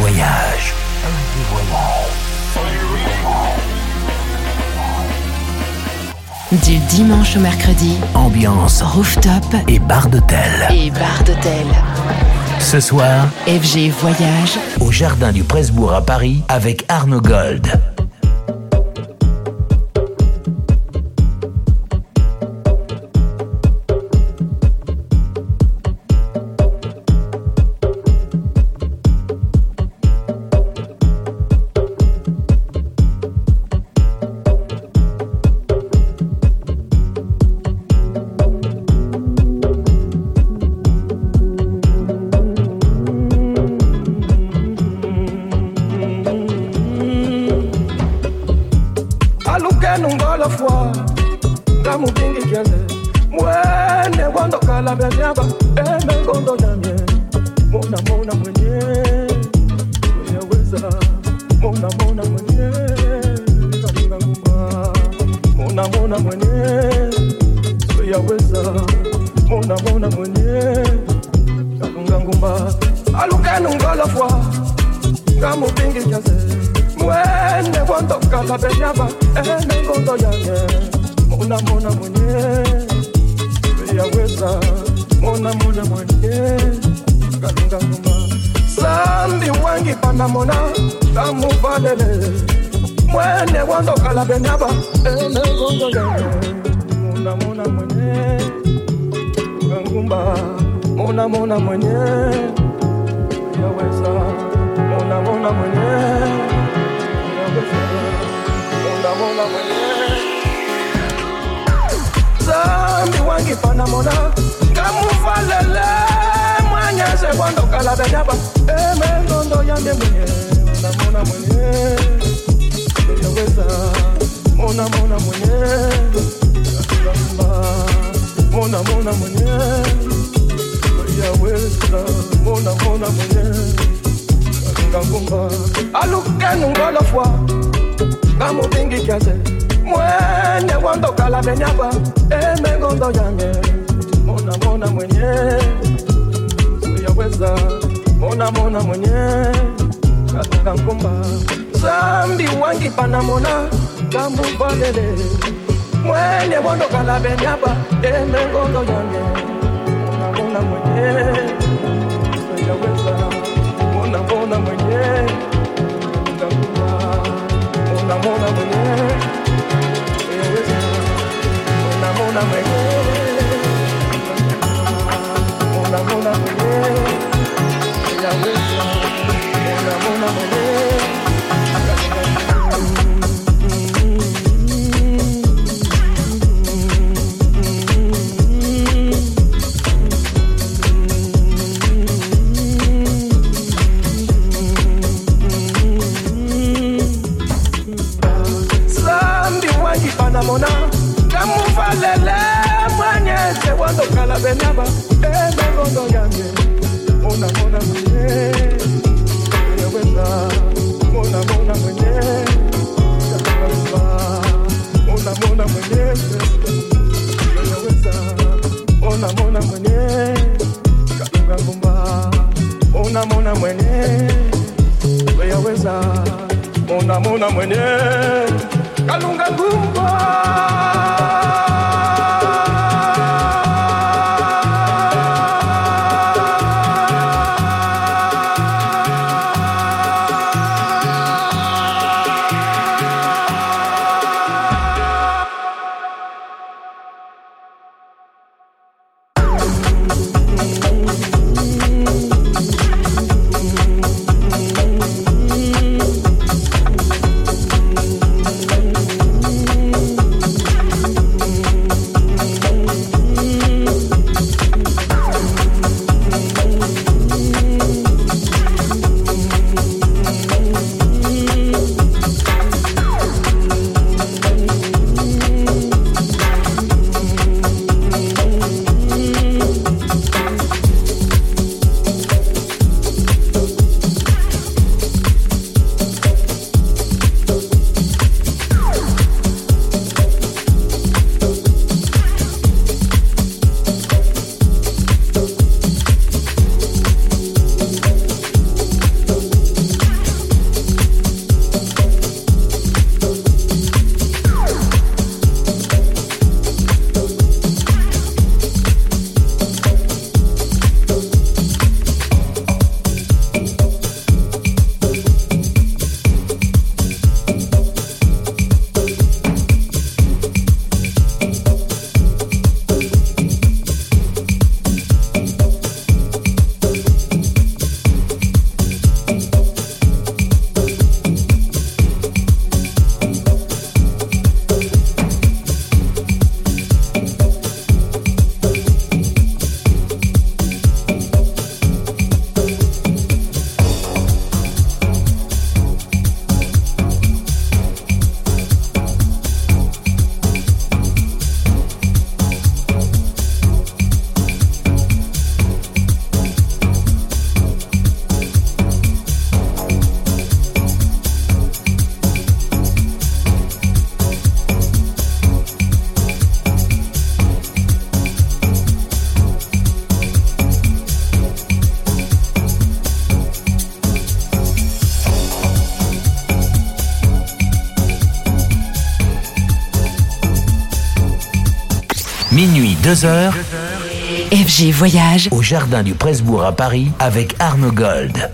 voyage. Du dimanche au mercredi, Ambiance rooftop et bar d'hôtel. et bar d'hôtel. Ce soir, FG Voyage, au Jardin du Presbourg à Paris avec Arnaud Gold. Pana mona Kamufalele Mwanyese kwando kala benyaba. Eme ngondo yande mwenye. Mona mona mwenye. Yaweza Mona mona mwenye. Yaweza Mona mona mwenye. Yaweza Mona mona mwenye ngangumba alukenu ngolofwa ngamubingi kyase mwene wandokala benyaba emengondo yange mona mona mwenye uyaweza mona mona mwenye ngangumba zambi wangi pana mona ngamuvalele mwene wandokala benyaba emengondo yange mona mona mwenye mona mona mona uyaweza mona wandokala benyaba eh, yange mona mona mwenye. Yaweza mona mona mona mona mona mona mona mona mona mona Minuit 2h. FG Voyage. Au Jardin du Presbourg à Paris avec Arnaud Gold.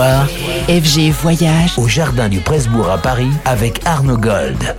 FG Voyage au Jardin du Presbourg à Paris avec Arnaud Gold.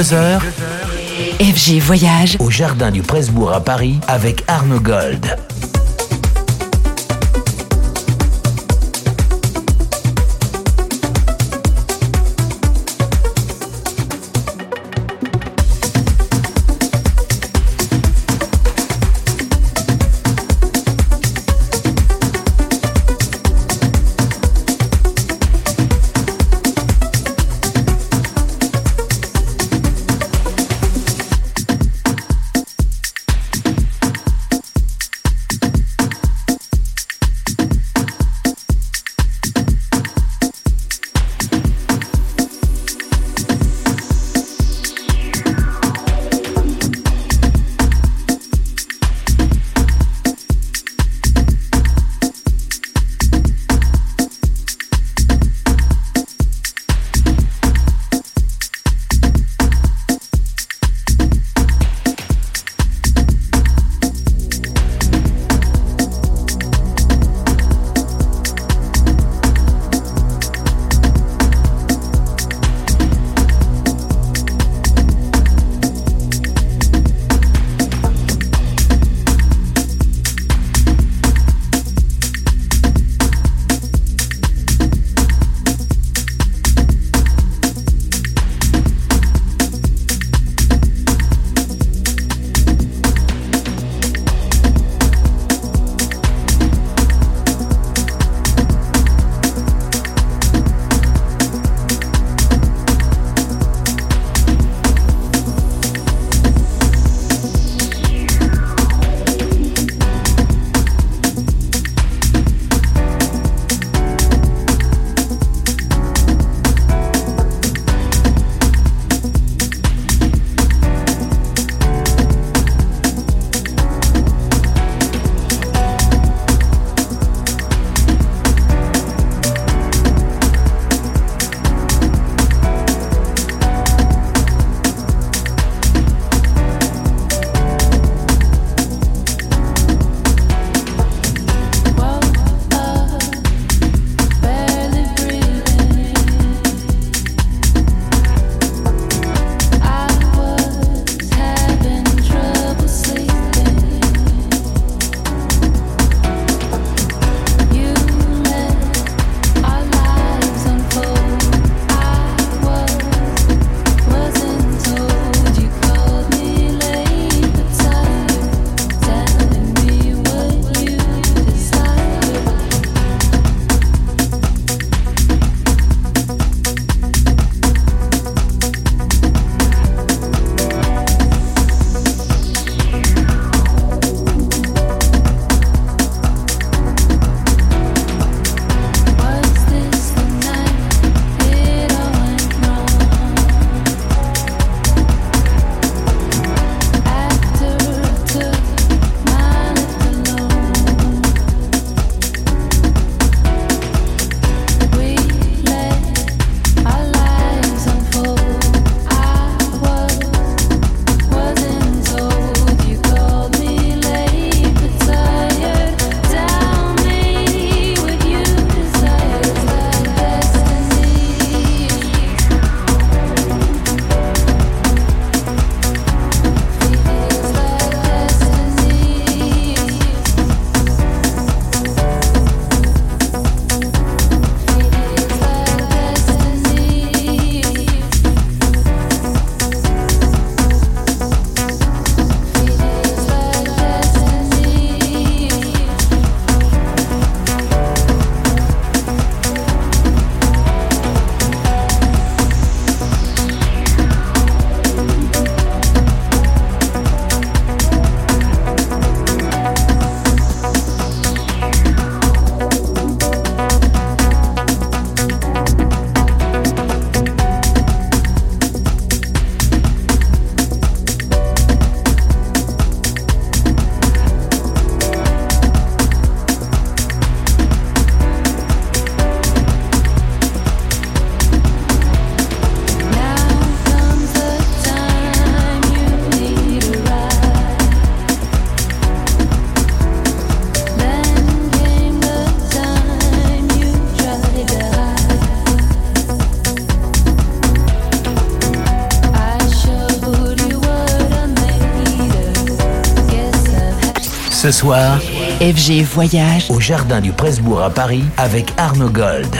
Minuit 2h FG Voyage au Jardin du Presbourg à Paris avec Arnaud Gold. FG Voyage au Jardin du Presbourg à Paris avec Arnaud Gold.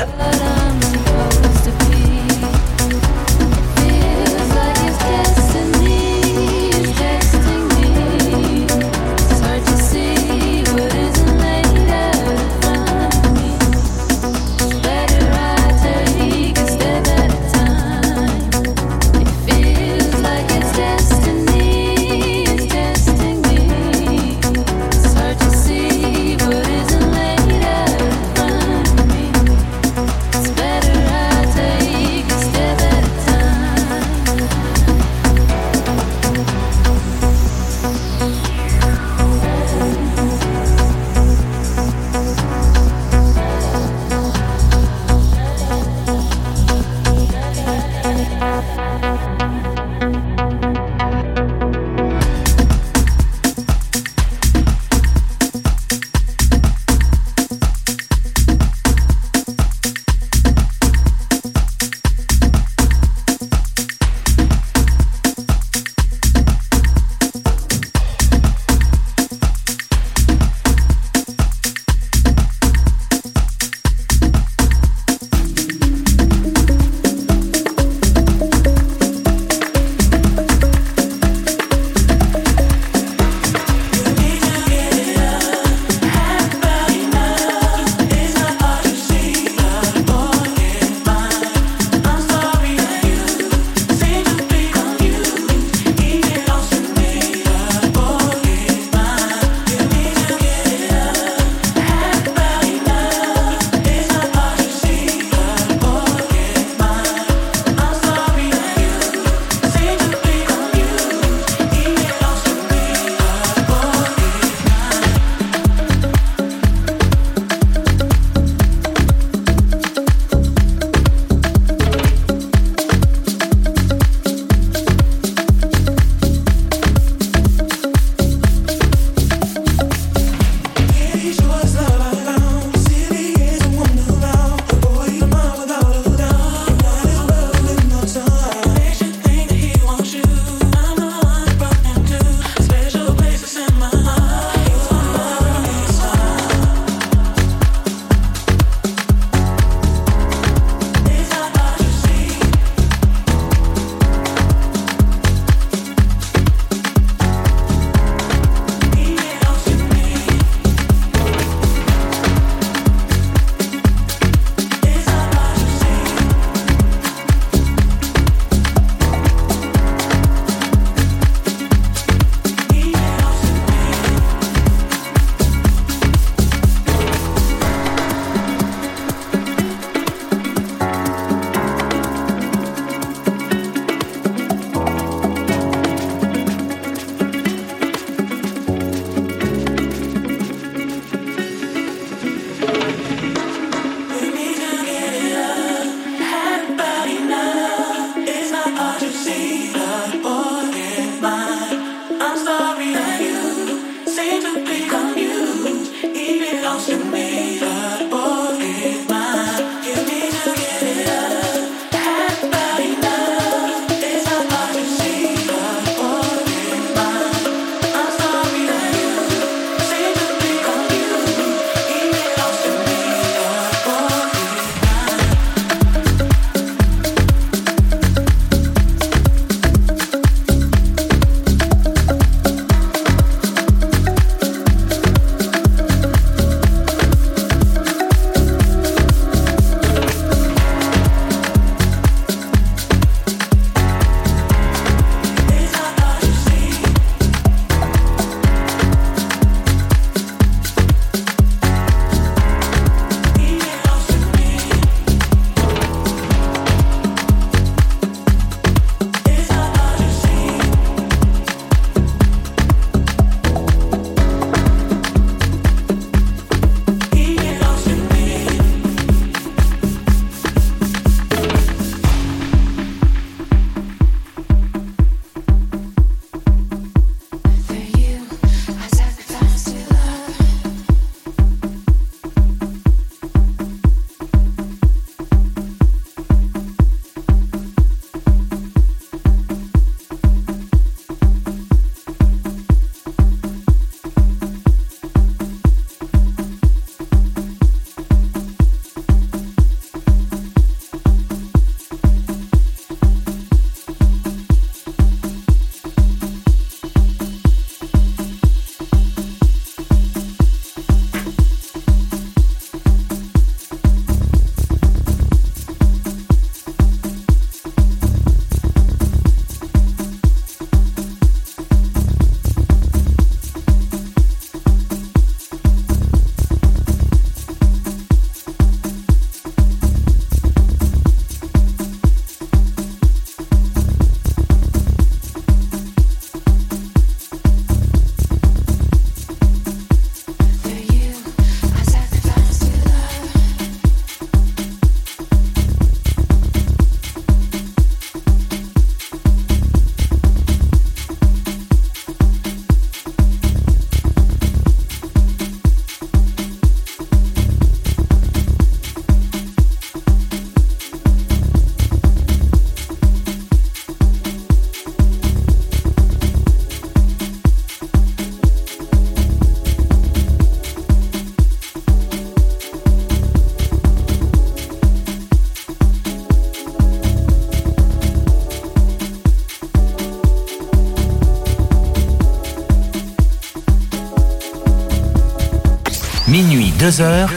Deux heures.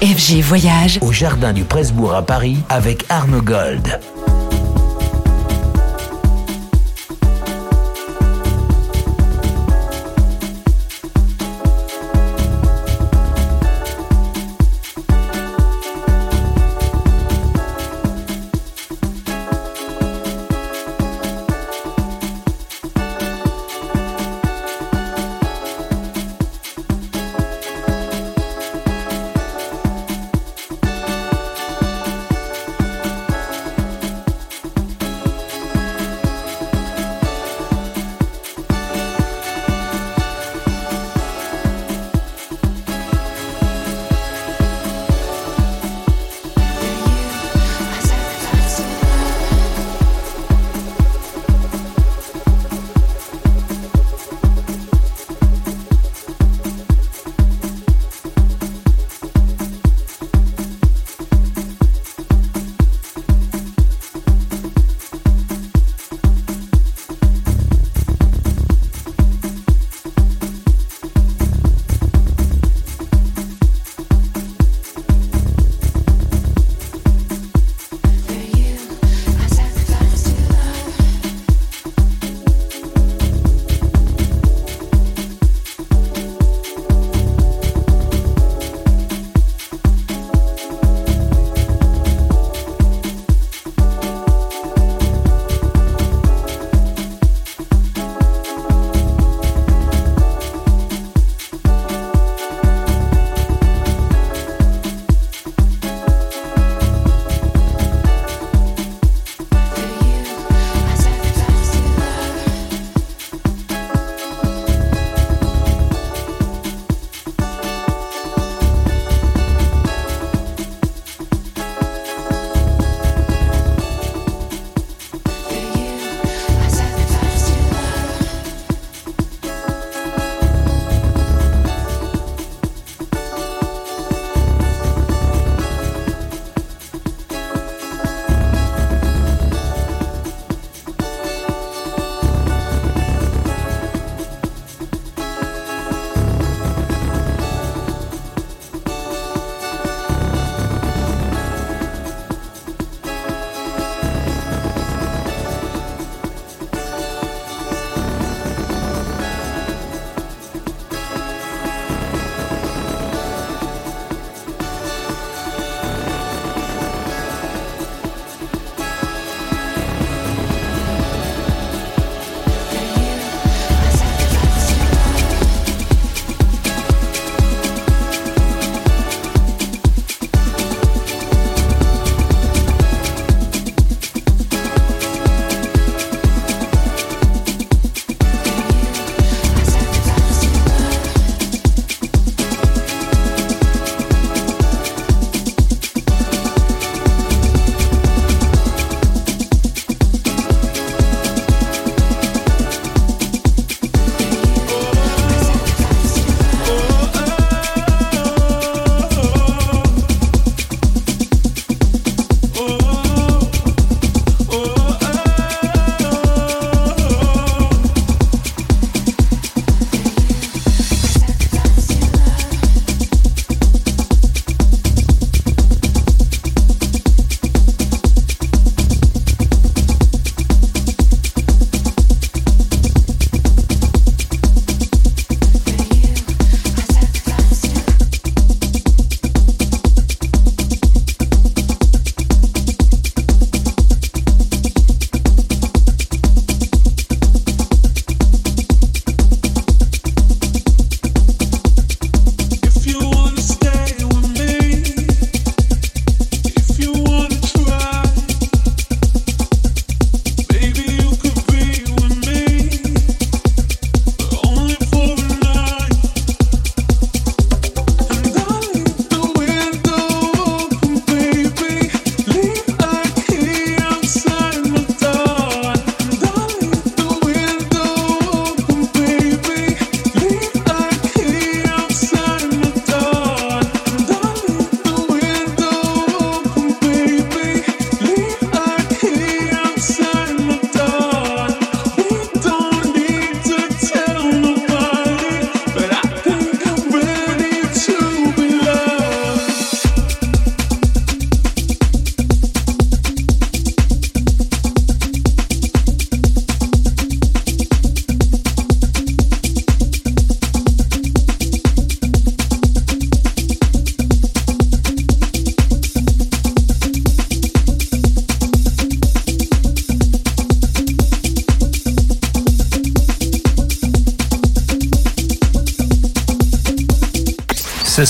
FG Voyage. Au Jardin du Presbourg à Paris avec Arnaud Gold.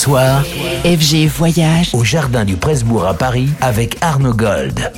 FG Voyage au Jardin du Presbourg à Paris avec Arnaud Gold.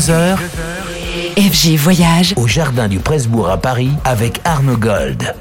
Deux heures FG Voyage au Jardin du Presbourg à Paris avec Arnaud Gold.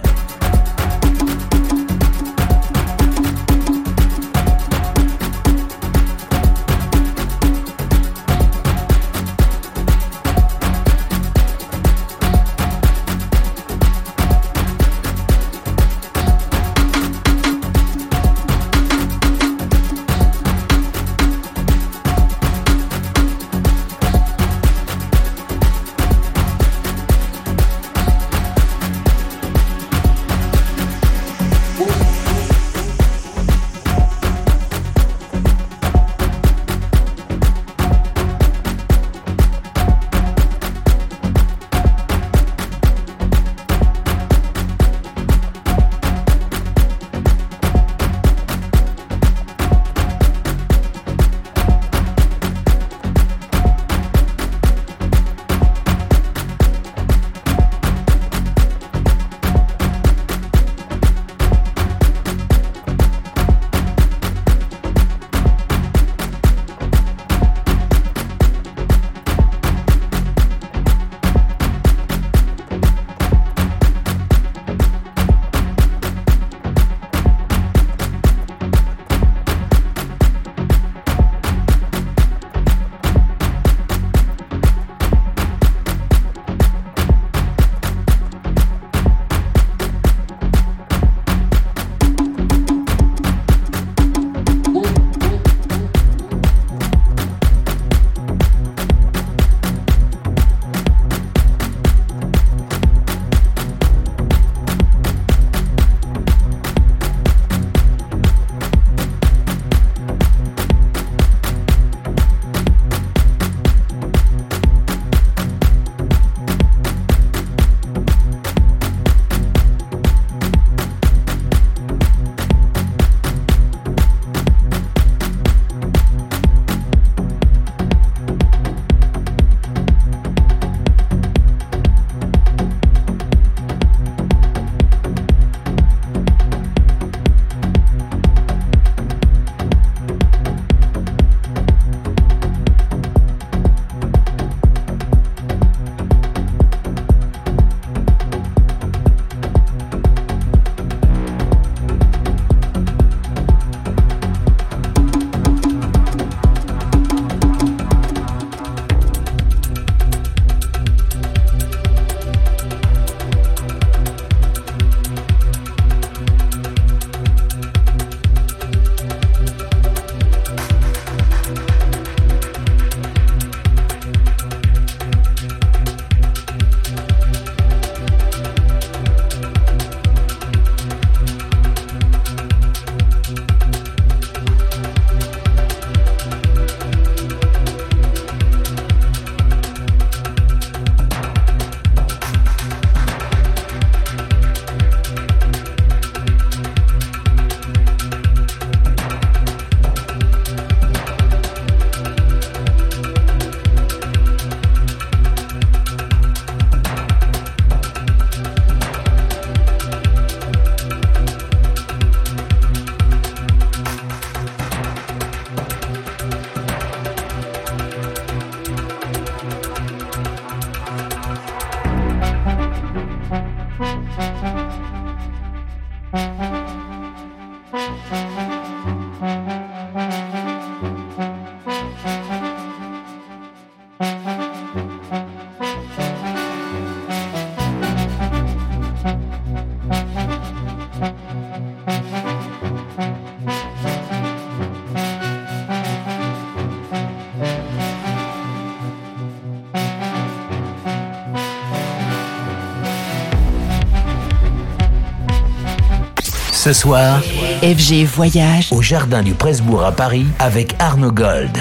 Ce soir, FG Voyage au Jardin du Presbourg à Paris avec Arnaud Gold.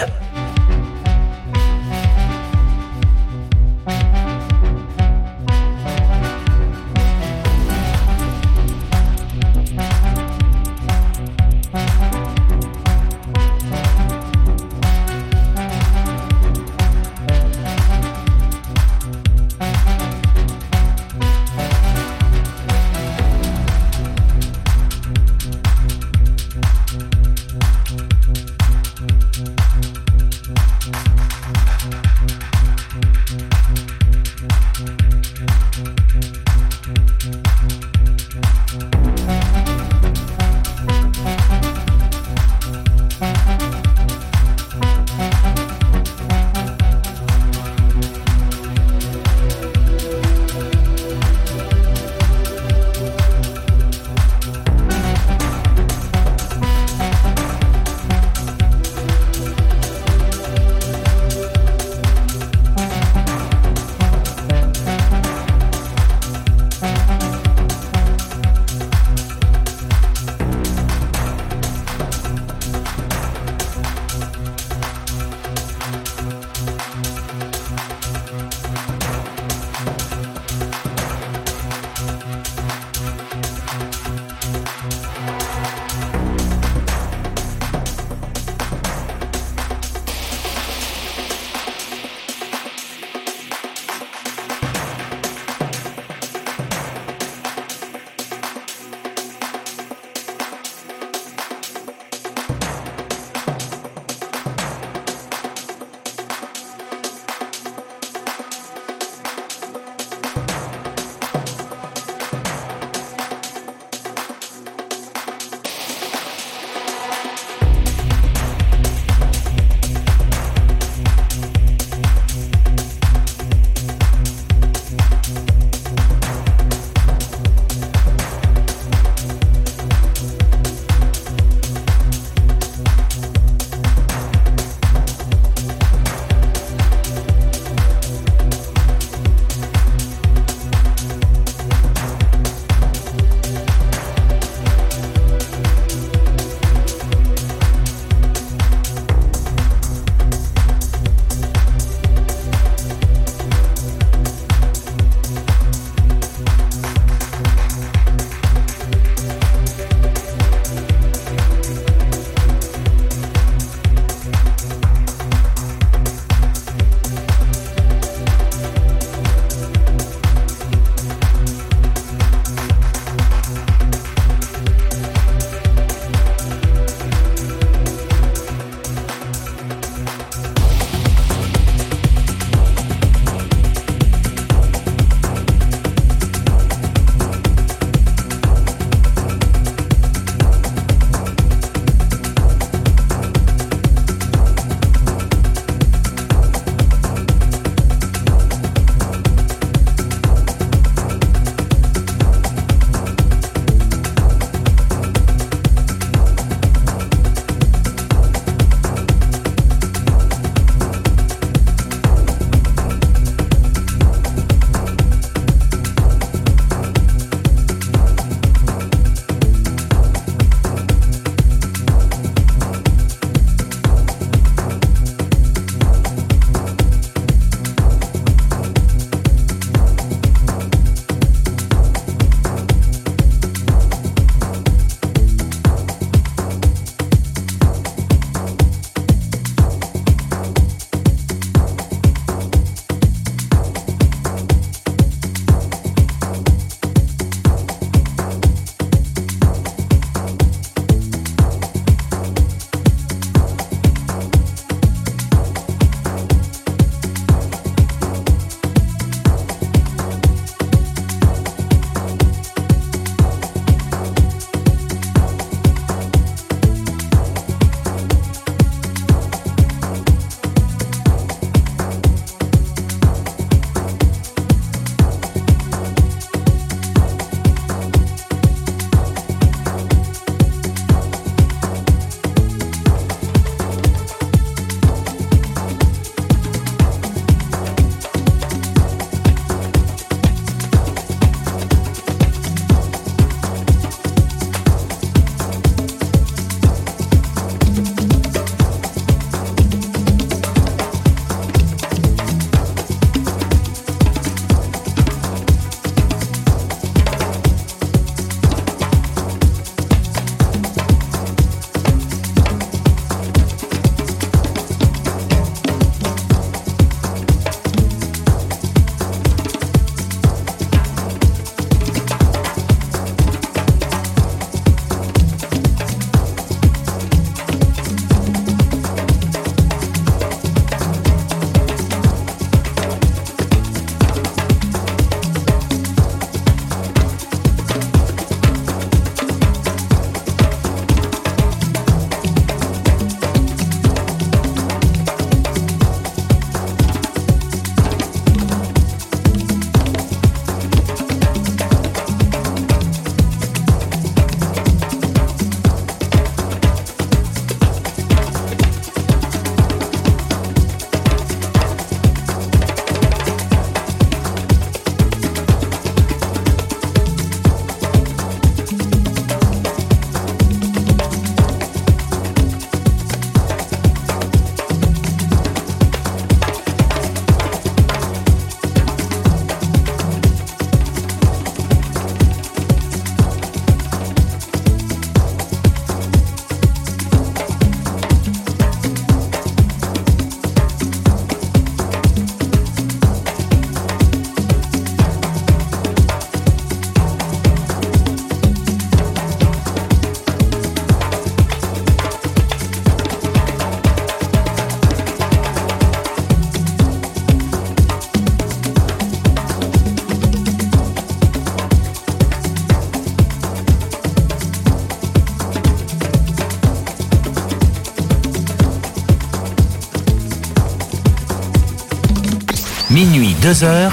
Minuit 2h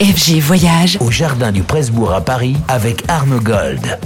FG Voyage au Jardin du Presbourg à Paris avec Arnaud Gold.